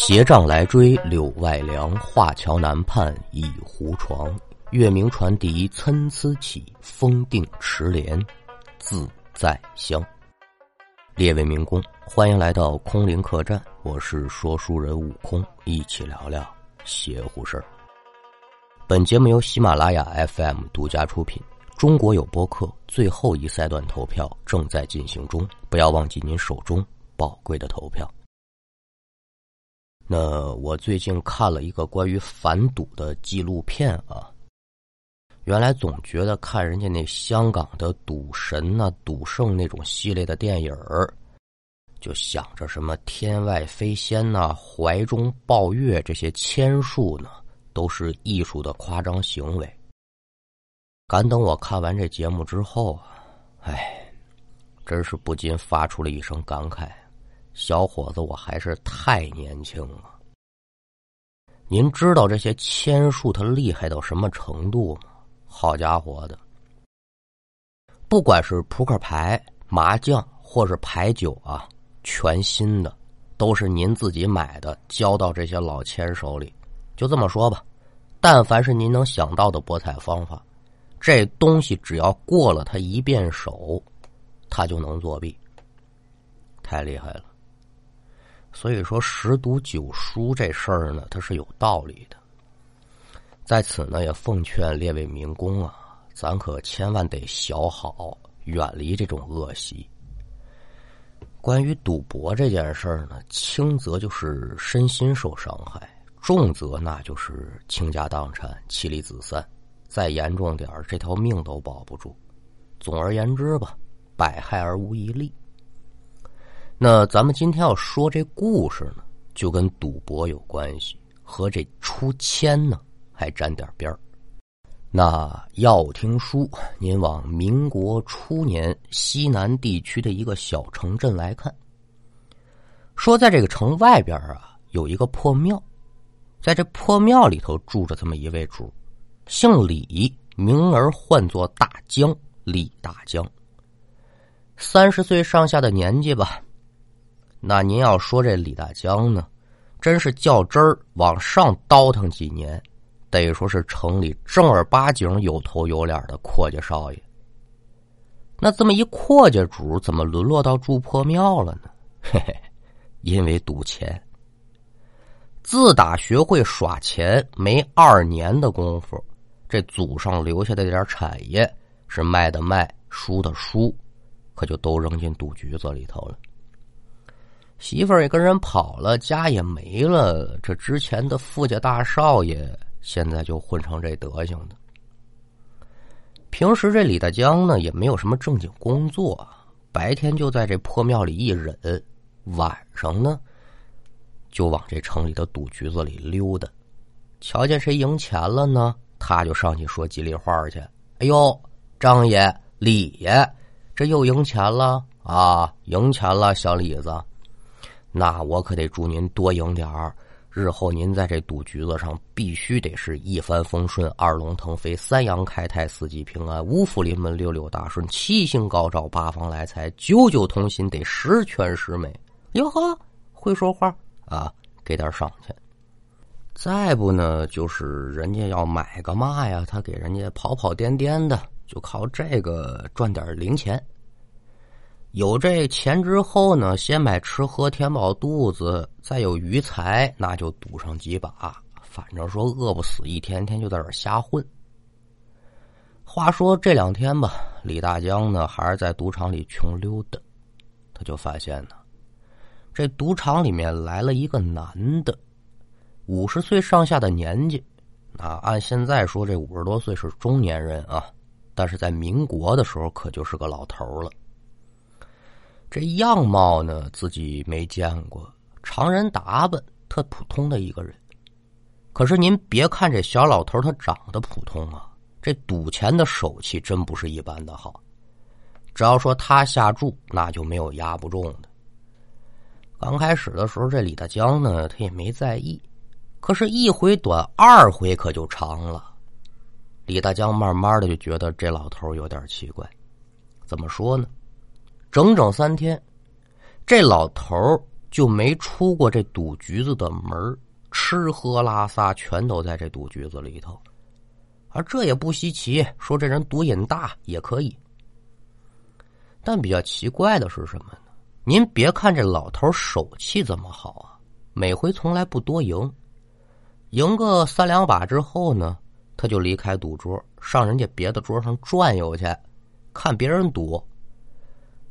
斜杖来追柳外凉，画桥南畔一胡床。月明船笛参差起，风定池莲自在香。列位民工，欢迎来到空灵客栈，我是说书人悟空，一起聊聊邪乎事儿。本节目由喜马拉雅 FM 独家出品。中国有播客最后一赛段投票正在进行中，不要忘记您手中宝贵的投票。那我最近看了一个关于反赌的纪录片啊，原来总觉得看人家那香港的赌神呐、赌圣那种系列的电影儿，就想着什么天外飞仙呐、怀中抱月这些签术呢，都是艺术的夸张行为。敢等我看完这节目之后啊，哎，真是不禁发出了一声感慨。小伙子，我还是太年轻了。您知道这些签术它厉害到什么程度吗？好家伙的，不管是扑克牌、麻将或是牌九啊，全新的都是您自己买的，交到这些老千手里。就这么说吧，但凡是您能想到的博彩方法，这东西只要过了他一遍手，他就能作弊。太厉害了。所以说十赌九输这事儿呢，它是有道理的。在此呢，也奉劝列位民工啊，咱可千万得小好，远离这种恶习。关于赌博这件事儿呢，轻则就是身心受伤害，重则那就是倾家荡产、妻离子散，再严重点儿，这条命都保不住。总而言之吧，百害而无一利。那咱们今天要说这故事呢，就跟赌博有关系，和这出签呢还沾点边儿。那要听书，您往民国初年西南地区的一个小城镇来看。说在这个城外边啊，有一个破庙，在这破庙里头住着这么一位主，姓李，名儿唤作大江，李大江。三十岁上下的年纪吧。那您要说这李大江呢，真是较真儿往上倒腾几年，得说是城里正儿八经有头有脸的阔家少爷。那这么一阔家主，怎么沦落到住破庙了呢？嘿嘿，因为赌钱。自打学会耍钱没二年的功夫，这祖上留下的点产业是卖的卖，输的输，可就都扔进赌局子里头了。媳妇儿也跟人跑了，家也没了。这之前的富家大少爷，现在就混成这德行的。平时这李大江呢，也没有什么正经工作，白天就在这破庙里一忍，晚上呢，就往这城里的赌局子里溜达。瞧见谁赢钱了呢，他就上去说吉利话去。哎呦，张爷、李爷，这又赢钱了啊！赢钱了，小李子。那我可得祝您多赢点儿，日后您在这赌局子上必须得是一帆风顺、二龙腾飞、三阳开泰、四季平安、五福临门、六六大顺、七星高照、八方来财、九九同心，得十全十美。哟呵，会说话啊，给点赏钱。再不呢，就是人家要买个嘛呀，他给人家跑跑颠颠的，就靠这个赚点零钱。有这钱之后呢，先买吃喝填饱肚子，再有余财，那就赌上几把。反正说饿不死，一天天就在这瞎混。话说这两天吧，李大江呢还是在赌场里穷溜达，他就发现呢，这赌场里面来了一个男的，五十岁上下的年纪，啊，按现在说这五十多岁是中年人啊，但是在民国的时候可就是个老头了。这样貌呢，自己没见过，常人打扮，特普通的一个人。可是您别看这小老头他长得普通啊，这赌钱的手气真不是一般的好。只要说他下注，那就没有压不中的。刚开始的时候，这李大江呢，他也没在意。可是，一回短，二回可就长了。李大江慢慢的就觉得这老头有点奇怪。怎么说呢？整整三天，这老头就没出过这赌局子的门吃喝拉撒全都在这赌局子里头，而这也不稀奇。说这人赌瘾大也可以，但比较奇怪的是什么呢？您别看这老头手气这么好啊，每回从来不多赢，赢个三两把之后呢，他就离开赌桌，上人家别的桌上转悠去，看别人赌，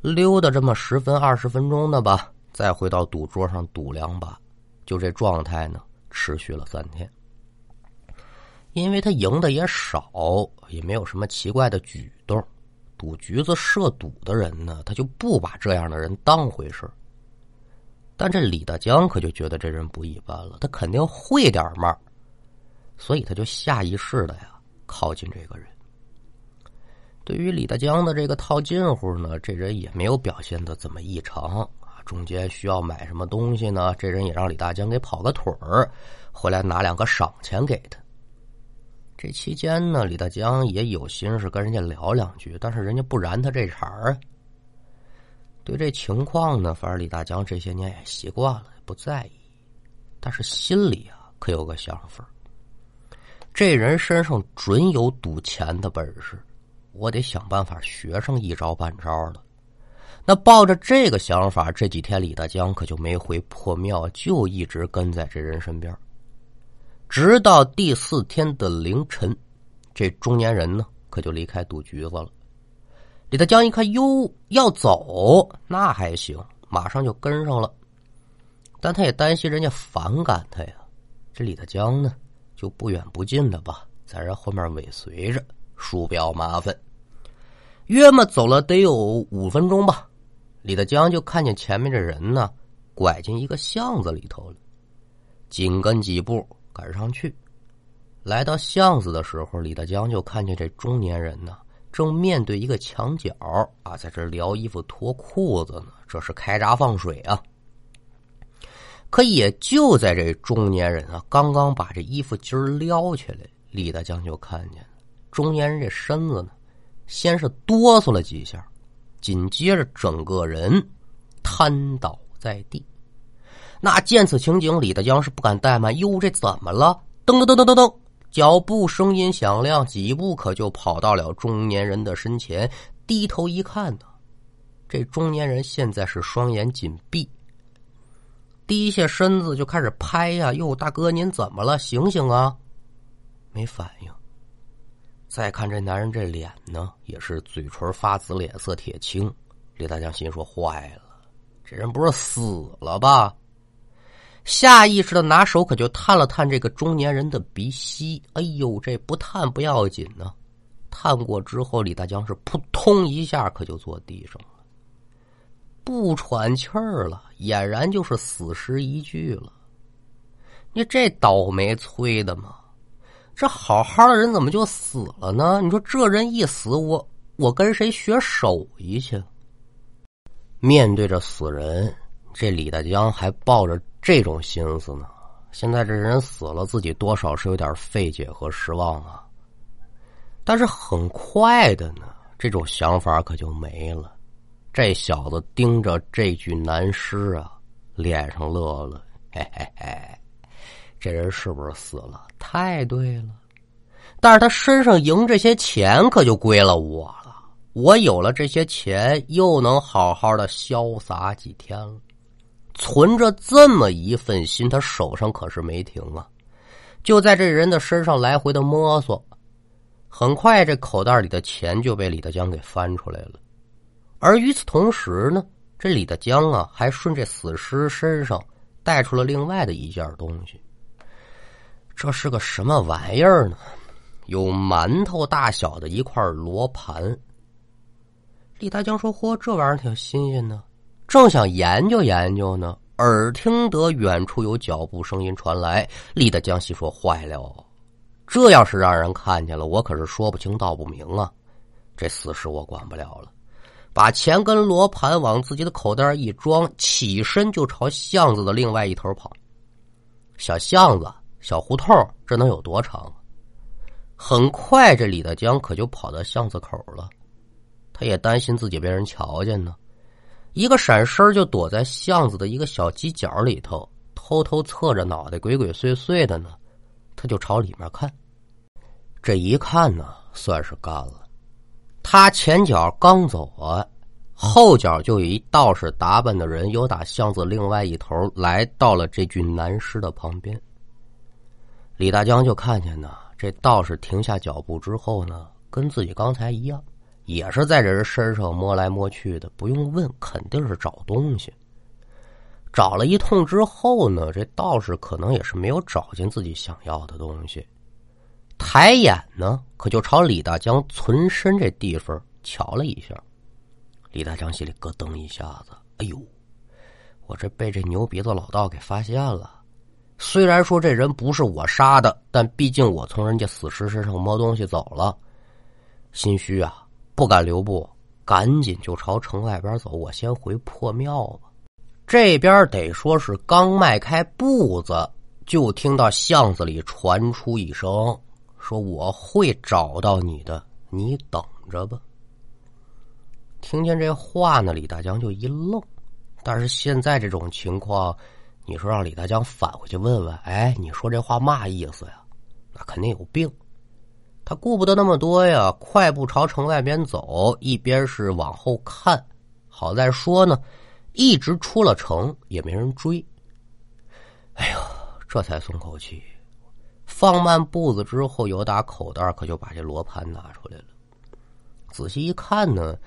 溜达这么十分二十分钟的吧，再回到赌桌上赌两把，就这状态呢，持续了三天。因为他赢的也少，也没有什么奇怪的举动。赌局子设赌的人呢，他就不把这样的人当回事但这李大江可就觉得这人不一般了，他肯定会点嘛，所以他就下意识的呀靠近这个人。对于李大江的这个套近乎呢，这人也没有表现的怎么异常啊。中间需要买什么东西呢，这人也让李大江给跑个腿儿，回来拿两个赏钱给他。这期间呢，李大江也有心思跟人家聊两句，但是人家不燃他这茬儿。对这情况呢，反正李大江这些年也习惯了，不在意。但是心里啊，可有个想法：这人身上准有赌钱的本事，我得想办法学上一招半招的。那抱着这个想法，这几天李大江可就没回破庙，就一直跟在这人身边。直到第四天的凌晨，这中年人呢可就离开赌局子了。李大江一看，哟，要走那还行，马上就跟上了。但他也担心人家反感他呀。这李大江呢，就不远不近的吧，在人后面尾随着，鼠标麻烦。约么走了得有五分钟吧，李大江就看见前面这人呢，拐进一个巷子里头了，紧跟几步。赶上去，来到巷子的时候，李大江就看见这中年人呢，正面对一个墙角啊，在这撩衣服、脱裤子呢。这是开闸放水啊！可也就在这中年人啊，刚刚把这衣服襟撩起来，李大江就看见中年人这身子呢，先是哆嗦了几下，紧接着整个人瘫倒在地。那见此情景，李大江是不敢怠慢。哟，这怎么了？噔噔噔噔噔噔，脚步声音响亮，几步可就跑到了中年人的身前。低头一看呢，这中年人现在是双眼紧闭，低下身子就开始拍呀。哟，大哥，您怎么了？醒醒啊！没反应。再看这男人这脸呢，也是嘴唇发紫，脸色铁青。李大江心说：坏了，这人不是死了吧？下意识的拿手可就探了探这个中年人的鼻息，哎呦，这不探不要紧呢。探过之后，李大江是扑通一下可就坐地上了，不喘气儿了，俨然就是死尸一具了。你这倒霉催的嘛，这好好的人怎么就死了呢？你说这人一死，我我跟谁学手艺去？面对着死人，这李大江还抱着。这种心思呢，现在这人死了，自己多少是有点费解和失望啊。但是很快的呢，这种想法可就没了。这小子盯着这具男尸啊，脸上乐了，嘿嘿嘿，这人是不是死了？太对了。但是他身上赢这些钱，可就归了我了。我有了这些钱，又能好好的潇洒几天了。存着这么一份心，他手上可是没停啊，就在这人的身上来回的摸索。很快，这口袋里的钱就被李大江给翻出来了。而与此同时呢，这李大江啊，还顺这死尸身上带出了另外的一件东西。这是个什么玩意儿呢？有馒头大小的一块罗盘。李大江说：“嚯，这玩意儿挺新鲜的。”正想研究研究呢，耳听得远处有脚步声音传来。李大江心说：“坏了，这要是让人看见了，我可是说不清道不明啊！这死尸我管不了了。”把钱跟罗盘往自己的口袋一装，起身就朝巷子的另外一头跑。小巷子、小胡同，这能有多长？很快，这李大江可就跑到巷子口了。他也担心自己被人瞧见呢。一个闪身就躲在巷子的一个小犄角里头，偷偷侧着脑袋，鬼鬼祟祟的呢。他就朝里面看，这一看呢，算是干了。他前脚刚走啊，后脚就有一道士打扮的人，由打巷子另外一头来到了这具男尸的旁边。李大江就看见呢，这道士停下脚步之后呢，跟自己刚才一样，也是在这人身上摸来摸去的。不用问，肯定是找东西。找了一通之后呢，这道士可能也是没有找见自己想要的东西。抬眼呢，可就朝李大江存身这地方瞧了一下。李大江心里咯噔一下子，哎呦，我这被这牛鼻子老道给发现了。虽然说这人不是我杀的，但毕竟我从人家死尸身上摸东西走了，心虚啊，不敢留步，赶紧就朝城外边走。我先回破庙吧。这边得说是刚迈开步子，就听到巷子里传出一声。说我会找到你的，你等着吧。听见这话呢，李大江就一愣。但是现在这种情况，你说让李大江返回去问问，哎，你说这话嘛意思呀？那肯定有病。他顾不得那么多呀，快步朝城外边走，一边是往后看。好在说呢，一直出了城也没人追。哎呦，这才松口气。放慢步子之后，有打口袋可就把这罗盘拿出来了。仔细一看呢，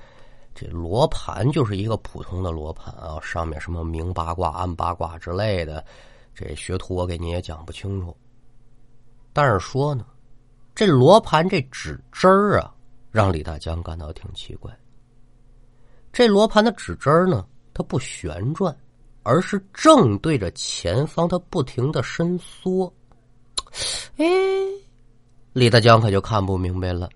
这罗盘就是一个普通的罗盘啊，上面什么明八卦、暗八卦之类的，这学徒我给你也讲不清楚。但是说呢，这罗盘这指针儿啊，让李大江感到挺奇怪。这罗盘的指针儿呢，它不旋转，而是正对着前方，它不停的伸缩。哎，李大江可就看不明白了，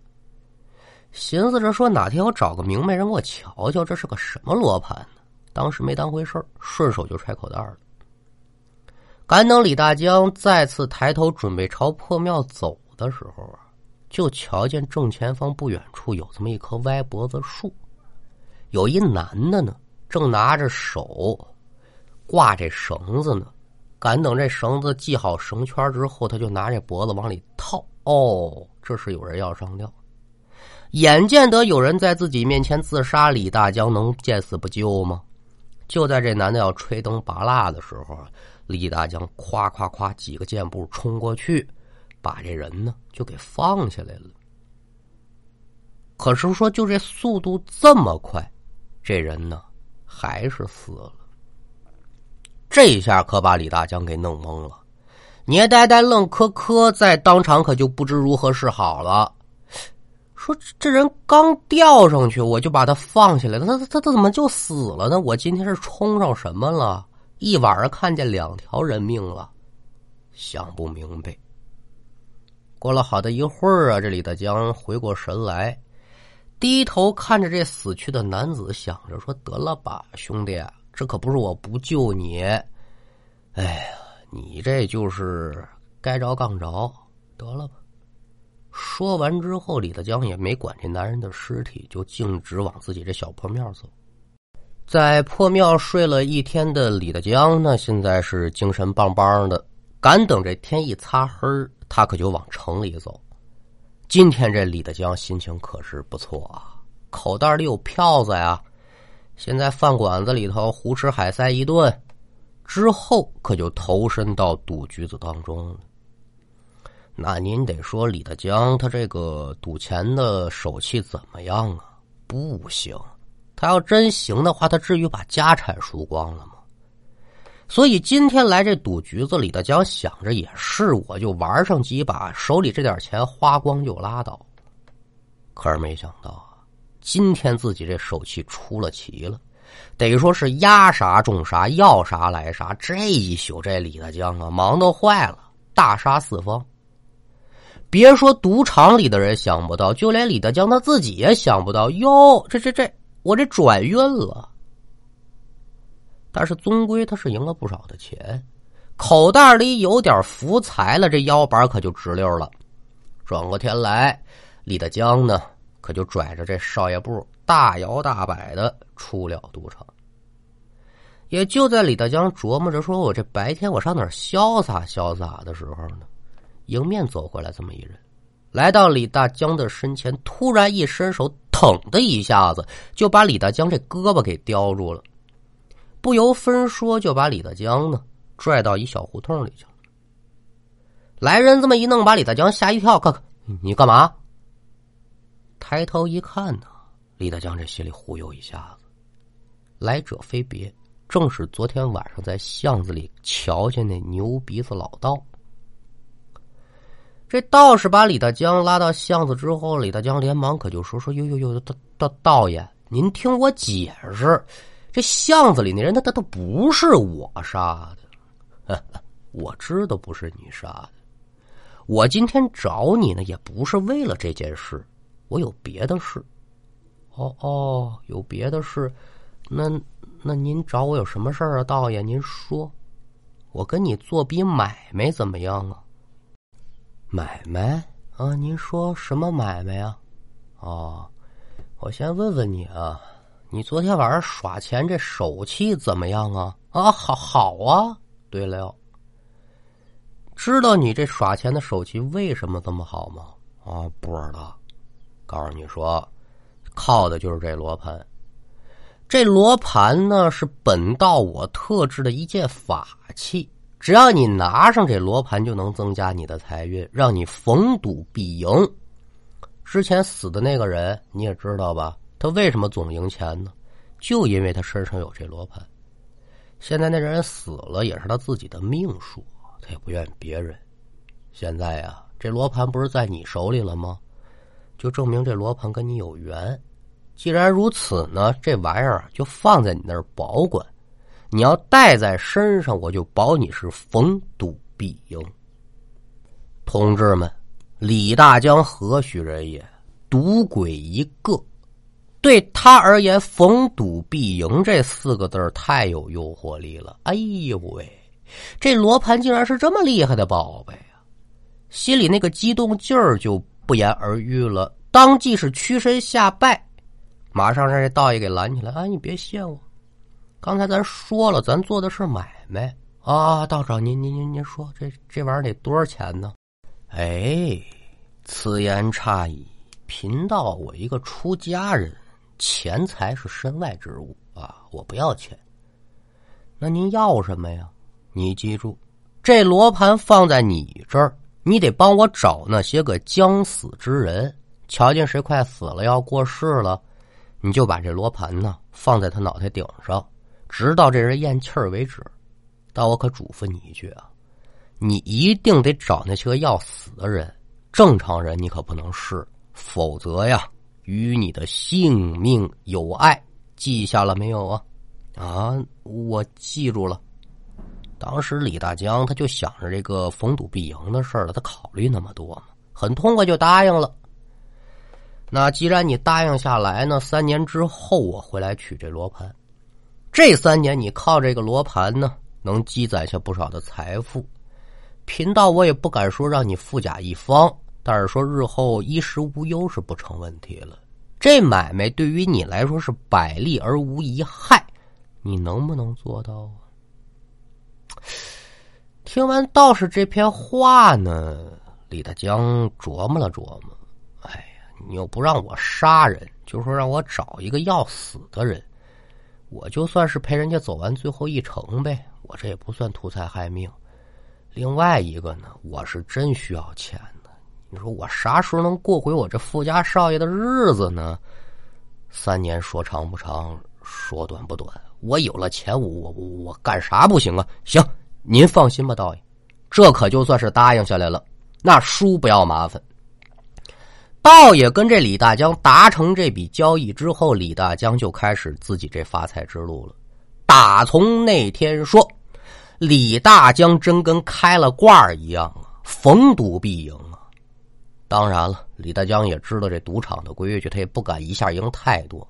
寻思着说哪天我找个明白人给我瞧瞧，这是个什么罗盘呢？当时没当回事顺手就揣口袋了。赶等李大江再次抬头准备朝破庙走的时候啊，就瞧见正前方不远处有这么一棵歪脖子树，有一男的呢，正拿着手挂这绳子呢。赶等这绳子系好绳圈之后，他就拿这脖子往里套。哦，这是有人要上吊。眼见得有人在自己面前自杀，李大江能见死不救吗？就在这男的要吹灯拔蜡的时候，李大江夸夸夸几个箭步冲过去，把这人呢就给放下来了。可是说，就这速度这么快，这人呢还是死了。这一下可把李大江给弄懵了，捏呆呆愣磕磕，在当场可就不知如何是好了。说这人刚吊上去，我就把他放下来了，他他他怎么就死了呢？我今天是冲上什么了？一晚上看见两条人命了，想不明白。过了好的一会儿啊，这李大江回过神来，低头看着这死去的男子，想着说：“得了吧，兄弟。”这可不是我不救你，哎呀，你这就是该着杠着，得了吧。说完之后，李大江也没管这男人的尸体，就径直往自己这小破庙走。在破庙睡了一天的李大江呢，现在是精神棒棒的，敢等这天一擦黑他可就往城里走。今天这李大江心情可是不错啊，口袋里有票子呀。现在饭馆子里头胡吃海塞一顿，之后可就投身到赌局子当中了。那您得说李大江他这个赌钱的手气怎么样啊？不行，他要真行的话，他至于把家产输光了吗？所以今天来这赌局子，李大江想着也是，我就玩上几把，手里这点钱花光就拉倒。可是没想到啊。今天自己这手气出了奇了，得说是压啥中啥，要啥来啥。这一宿这李大江啊，忙得坏了，大杀四方。别说赌场里的人想不到，就连李大江他自己也想不到。哟，这这这，我这转运了。但是终归他是赢了不少的钱，口袋里有点福财了，这腰板可就直溜了。转过天来，李大江呢？可就拽着这少爷布，大摇大摆的出了赌场。也就在李大江琢磨着说：“我这白天我上哪潇洒潇洒的时候呢？”迎面走过来这么一人，来到李大江的身前，突然一伸手，腾的一下子就把李大江这胳膊给叼住了，不由分说就把李大江呢拽到一小胡同里去了。来人这么一弄，把李大江吓一跳：“看看，你干嘛？”抬头一看呢，李大江这心里忽悠一下子，来者非别，正是昨天晚上在巷子里瞧见那牛鼻子老道。这道士把李大江拉到巷子之后，李大江连忙可就说：“说呦呦呦，道道道爷，您听我解释，这巷子里那人他他他不是我杀的，我知道不是你杀的，我今天找你呢也不是为了这件事。”我有别的事，哦哦，有别的事，那那您找我有什么事啊，道爷？您说，我跟你做笔买卖怎么样啊？买卖啊？您说什么买卖啊？哦，我先问问你啊，你昨天晚上耍钱这手气怎么样啊？啊，好好啊。对了，知道你这耍钱的手气为什么这么好吗？啊，不知道。告诉你说，靠的就是这罗盘。这罗盘呢，是本道我特制的一件法器。只要你拿上这罗盘，就能增加你的财运，让你逢赌必赢。之前死的那个人你也知道吧？他为什么总赢钱呢？就因为他身上有这罗盘。现在那人死了，也是他自己的命数，他也不怨别人。现在呀，这罗盘不是在你手里了吗？就证明这罗盘跟你有缘。既然如此呢，这玩意儿就放在你那儿保管。你要带在身上，我就保你是逢赌必赢。同志们，李大江何许人也？赌鬼一个。对他而言，“逢赌必赢”这四个字太有诱惑力了。哎呦喂，这罗盘竟然是这么厉害的宝贝啊！心里那个激动劲儿就。不言而喻了，当即是屈身下拜，马上让这道爷给拦起来。啊，你别谢我，刚才咱说了，咱做的是买卖啊。道长，您您您您说，这这玩意儿得多少钱呢？哎，此言差矣。贫道我一个出家人，钱财是身外之物啊，我不要钱。那您要什么呀？你记住，这罗盘放在你这儿。你得帮我找那些个将死之人，瞧见谁快死了要过世了，你就把这罗盘呢放在他脑袋顶上，直到这人咽气儿为止。但我可嘱咐你一句啊，你一定得找那些个要死的人，正常人你可不能试，否则呀，与你的性命有碍。记下了没有啊？啊，我记住了。当时李大江他就想着这个逢赌必赢的事了，他考虑那么多嘛，很痛快就答应了。那既然你答应下来呢，三年之后我回来取这罗盘。这三年你靠这个罗盘呢，能积攒下不少的财富。贫道我也不敢说让你富甲一方，但是说日后衣食无忧是不成问题了。这买卖对于你来说是百利而无一害，你能不能做到啊？听完道士这篇话呢，李大江琢磨了琢磨，哎呀，你又不让我杀人，就说让我找一个要死的人，我就算是陪人家走完最后一程呗，我这也不算图财害命。另外一个呢，我是真需要钱的，你说我啥时候能过回我这富家少爷的日子呢？三年说长不长，说短不短。我有了钱，我我我我干啥不行啊？行，您放心吧，道爷，这可就算是答应下来了。那叔不要麻烦。倒也跟这李大江达成这笔交易之后，李大江就开始自己这发财之路了。打从那天说，李大江真跟开了挂一样啊，逢赌必赢啊。当然了，李大江也知道这赌场的规矩，他也不敢一下赢太多。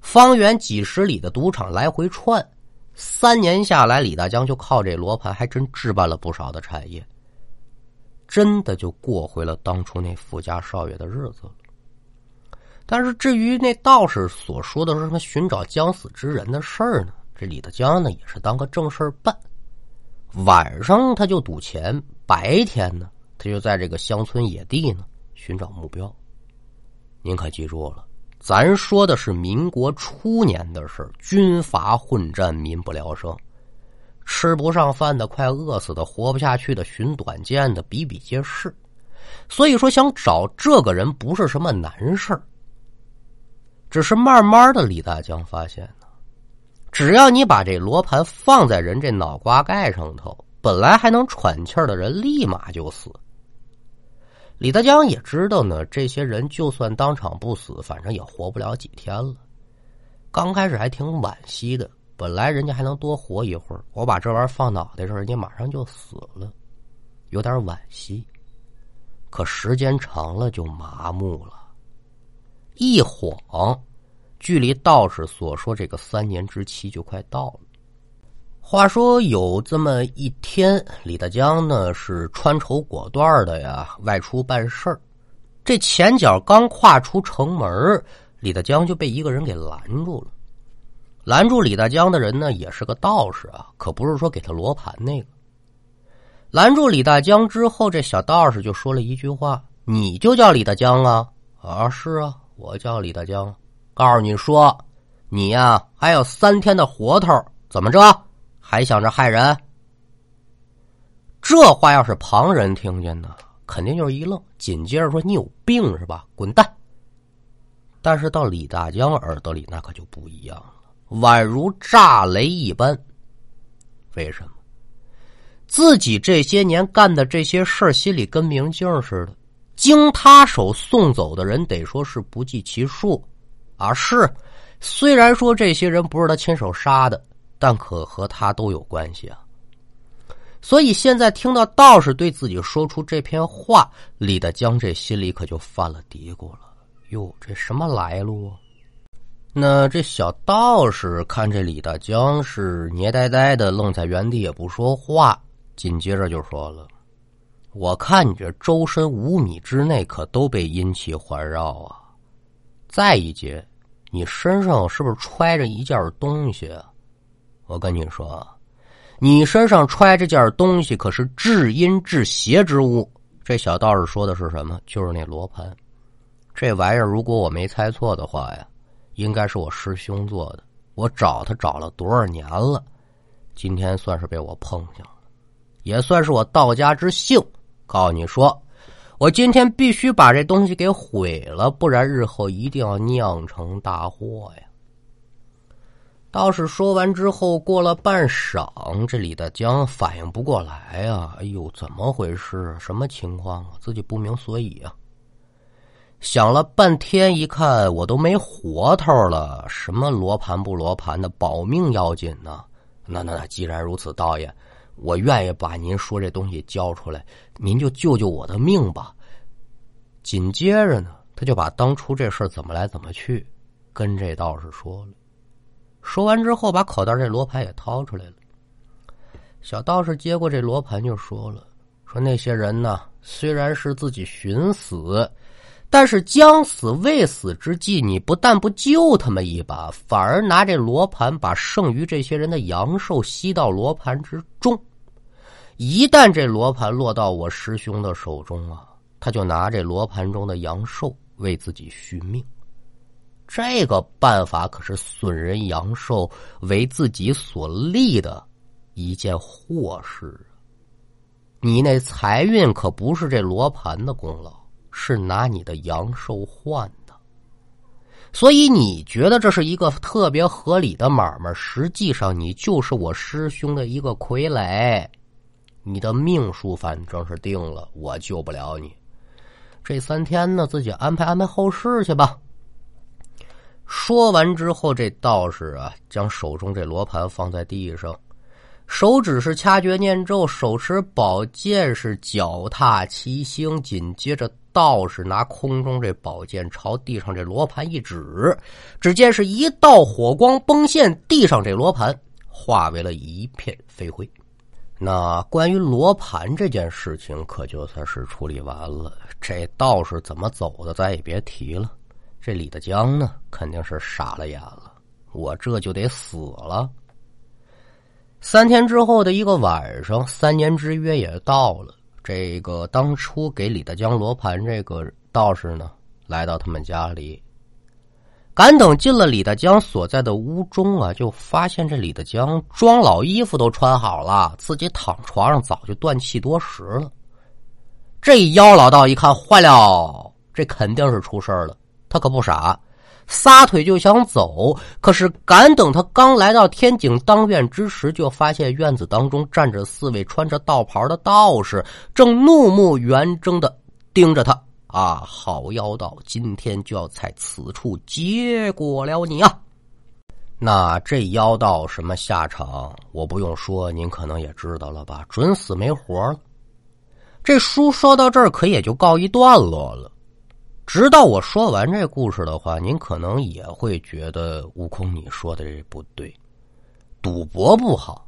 方圆几十里的赌场来回串，三年下来，李大江就靠这罗盘，还真置办了不少的产业，真的就过回了当初那富家少爷的日子了。但是至于那道士所说的什么寻找将死之人的事儿呢？这李德江呢也是当个正事办，晚上他就赌钱，白天呢他就在这个乡村野地呢寻找目标。您可记住了，咱说的是民国初年的事军阀混战，民不聊生，吃不上饭的，快饿死的，活不下去的，寻短见的比比皆是。所以说，想找这个人不是什么难事。只是慢慢的，李大江发现呢，只要你把这罗盘放在人这脑瓜盖上头，本来还能喘气儿的人，立马就死。李大江也知道呢，这些人就算当场不死，反正也活不了几天了。刚开始还挺惋惜的，本来人家还能多活一会儿，我把这玩意儿放脑袋上，人家马上就死了，有点惋惜。可时间长了就麻木了。一晃，距离道士所说这个三年之期就快到了。话说有这么一天，李大江呢是穿绸裹缎的呀，外出办事儿。这前脚刚跨出城门，李大江就被一个人给拦住了。拦住李大江的人呢，也是个道士啊，可不是说给他罗盘那个。拦住李大江之后，这小道士就说了一句话：“你就叫李大江啊？”“啊，是啊。”我叫李大江，告诉你说，你呀还有三天的活头，怎么着？还想着害人？这话要是旁人听见呢，肯定就是一愣，紧接着说：“你有病是吧？滚蛋！”但是到李大江耳朵里，那可就不一样了，宛如炸雷一般。为什么？自己这些年干的这些事儿，心里跟明镜似的。经他手送走的人，得说是不计其数，啊是。虽然说这些人不是他亲手杀的，但可和他都有关系啊。所以现在听到道士对自己说出这篇话，李大江这心里可就犯了嘀咕了。哟，这什么来路？那这小道士看这李大江是捏呆呆的，愣在原地也不说话，紧接着就说了。我看你这周身五米之内可都被阴气环绕啊！再一节，你身上是不是揣着一件东西啊？我跟你说，你身上揣这件东西可是至阴至邪之物。这小道士说的是什么？就是那罗盘。这玩意儿，如果我没猜错的话呀，应该是我师兄做的。我找他找了多少年了，今天算是被我碰上了，也算是我道家之幸。告诉你说，我今天必须把这东西给毁了，不然日后一定要酿成大祸呀！道士说完之后，过了半晌，这李大江反应不过来呀，哎呦，怎么回事？什么情况啊？自己不明所以啊！想了半天，一看我都没活头了，什么罗盘不罗盘的，保命要紧呢？那那那，既然如此，道爷。我愿意把您说这东西交出来，您就救救我的命吧。紧接着呢，他就把当初这事怎么来怎么去，跟这道士说了。说完之后，把口袋这罗盘也掏出来了。小道士接过这罗盘就说了：“说那些人呢，虽然是自己寻死。”但是将死未死之际，你不但不救他们一把，反而拿这罗盘把剩余这些人的阳寿吸到罗盘之中。一旦这罗盘落到我师兄的手中啊，他就拿这罗盘中的阳寿为自己续命。这个办法可是损人阳寿为自己所立的一件祸事啊！你那财运可不是这罗盘的功劳。是拿你的阳寿换的，所以你觉得这是一个特别合理的买卖，实际上你就是我师兄的一个傀儡，你的命数反正是定了，我救不了你。这三天呢，自己安排安排后事去吧。说完之后，这道士啊，将手中这罗盘放在地上。手指是掐诀念咒，手持宝剑是脚踏七星。紧接着，道士拿空中这宝剑朝地上这罗盘一指，只见是一道火光崩现，地上这罗盘化为了一片飞灰。那关于罗盘这件事情，可就算是处理完了。这道士怎么走的，咱也别提了。这李大江呢，肯定是傻了眼了。我这就得死了。三天之后的一个晚上，三年之约也到了。这个当初给李大江罗盘这个道士呢，来到他们家里。赶等进了李大江所在的屋中啊，就发现这李大江装老衣服都穿好了，自己躺床上早就断气多时了。这妖老道一看，坏了，这肯定是出事了。他可不傻。撒腿就想走，可是赶等他刚来到天井当院之时，就发现院子当中站着四位穿着道袍的道士，正怒目圆睁的盯着他。啊，好妖道，今天就要在此处结果了你啊！那这妖道什么下场，我不用说，您可能也知道了吧？准死没活了。这书说到这儿，可也就告一段落了。直到我说完这故事的话，您可能也会觉得悟空你说的这不对，赌博不好，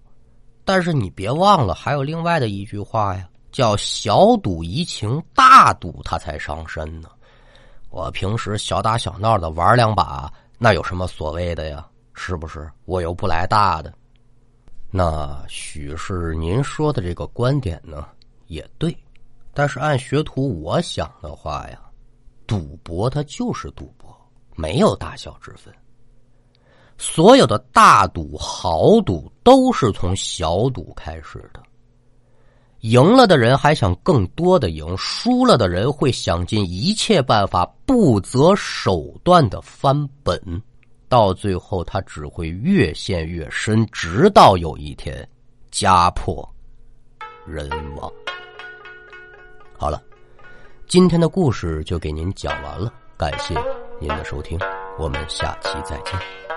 但是你别忘了还有另外的一句话呀，叫小赌怡情，大赌他才伤身呢。我平时小打小闹的玩两把，那有什么所谓的呀？是不是？我又不来大的。那许是您说的这个观点呢，也对，但是按学徒我想的话呀。赌博它就是赌博，没有大小之分。所有的大赌、豪赌都是从小赌开始的。赢了的人还想更多的赢，输了的人会想尽一切办法、不择手段的翻本，到最后他只会越陷越深，直到有一天家破人亡。好了。今天的故事就给您讲完了，感谢您的收听，我们下期再见。